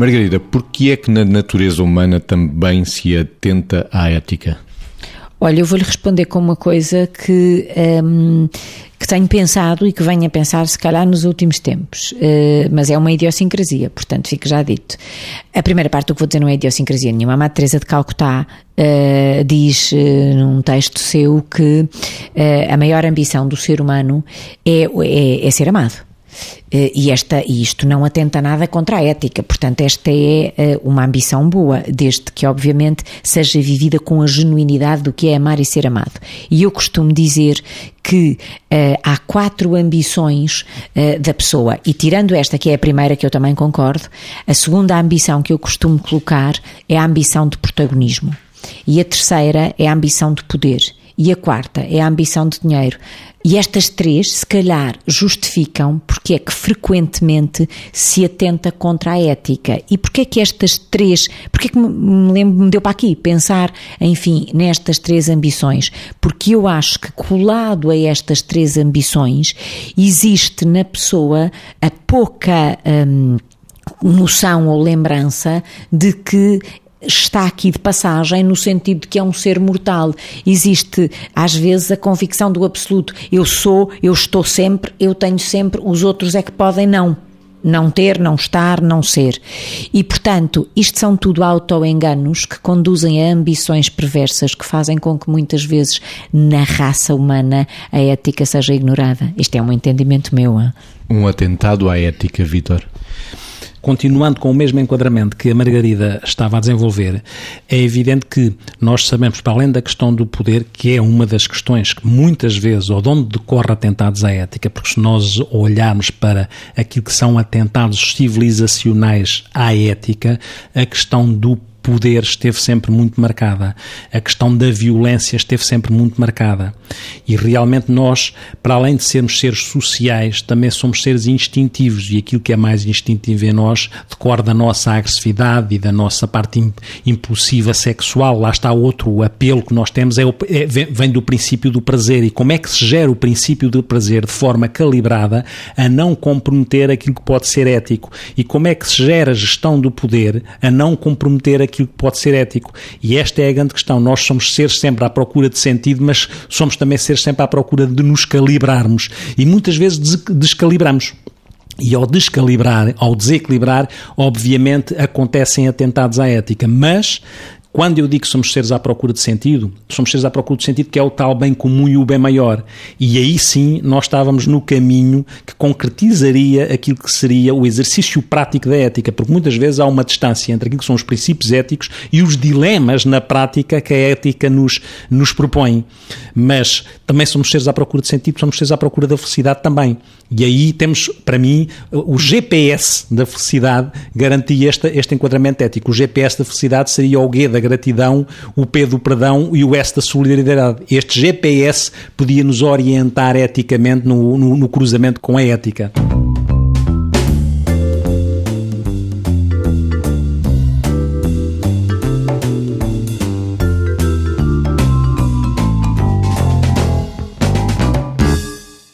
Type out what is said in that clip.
Margarida, por que é que na natureza humana também se atenta à ética? Olha, eu vou-lhe responder com uma coisa que, um, que tenho pensado e que venho a pensar, se calhar, nos últimos tempos. Uh, mas é uma idiosincrasia, portanto, fica já dito. A primeira parte do que vou dizer não é idiosincrasia nenhuma. A Madre Teresa de Calcutá uh, diz uh, num texto seu que a maior ambição do ser humano é, é, é ser amado. Eh, e, esta, e isto não atenta nada contra a ética, portanto, esta é eh, uma ambição boa, desde que, obviamente, seja vivida com a genuinidade do que é amar e ser amado. E eu costumo dizer que uh, há quatro ambições uh, da pessoa, e tirando esta, que é a primeira que eu também concordo, a segunda ambição que eu costumo colocar é a ambição de protagonismo. E a terceira é a ambição de poder. E a quarta é a ambição de dinheiro. E estas três, se calhar, justificam porque é que frequentemente se atenta contra a ética. E porque é que estas três, porque é que me, lembro, me deu para aqui pensar, enfim, nestas três ambições? Porque eu acho que colado a estas três ambições existe na pessoa a pouca. Hum, noção ou lembrança de que está aqui de passagem no sentido de que é um ser mortal. Existe, às vezes, a convicção do absoluto. Eu sou, eu estou sempre, eu tenho sempre, os outros é que podem não. Não ter, não estar, não ser. E, portanto, isto são tudo autoenganos que conduzem a ambições perversas que fazem com que muitas vezes na raça humana a ética seja ignorada. Isto é um entendimento meu. Hein? Um atentado à ética, Vitor continuando com o mesmo enquadramento que a Margarida estava a desenvolver, é evidente que nós sabemos, para além da questão do poder, que é uma das questões que muitas vezes, ou de onde decorre atentados à ética, porque se nós olharmos para aquilo que são atentados civilizacionais à ética, a questão do poder esteve sempre muito marcada, a questão da violência esteve sempre muito marcada. E realmente nós, para além de sermos seres sociais, também somos seres instintivos e aquilo que é mais instintivo em nós decorre da nossa agressividade e da nossa parte impulsiva sexual. Lá está outro apelo que nós temos, é, é, vem do princípio do prazer. E como é que se gera o princípio do prazer de forma calibrada a não comprometer aquilo que pode ser ético? E como é que se gera a gestão do poder a não comprometer aquilo que pode ser ético. E esta é a grande questão. Nós somos seres sempre à procura de sentido, mas somos também seres sempre à procura de nos calibrarmos. E muitas vezes descalibramos. E ao descalibrar, ao desequilibrar, obviamente acontecem atentados à ética. Mas quando eu digo que somos seres à procura de sentido, somos seres à procura de sentido que é o tal bem comum e o bem maior. E aí sim nós estávamos no caminho que concretizaria aquilo que seria o exercício prático da ética, porque muitas vezes há uma distância entre aquilo que são os princípios éticos e os dilemas na prática que a ética nos, nos propõe. Mas também somos seres à procura de sentido, somos seres à procura da felicidade também. E aí temos, para mim, o GPS da felicidade garantia este, este enquadramento ético. O GPS da felicidade seria o G gratidão, o P do perdão e o S da solidariedade. Este GPS podia nos orientar eticamente no, no, no cruzamento com a ética.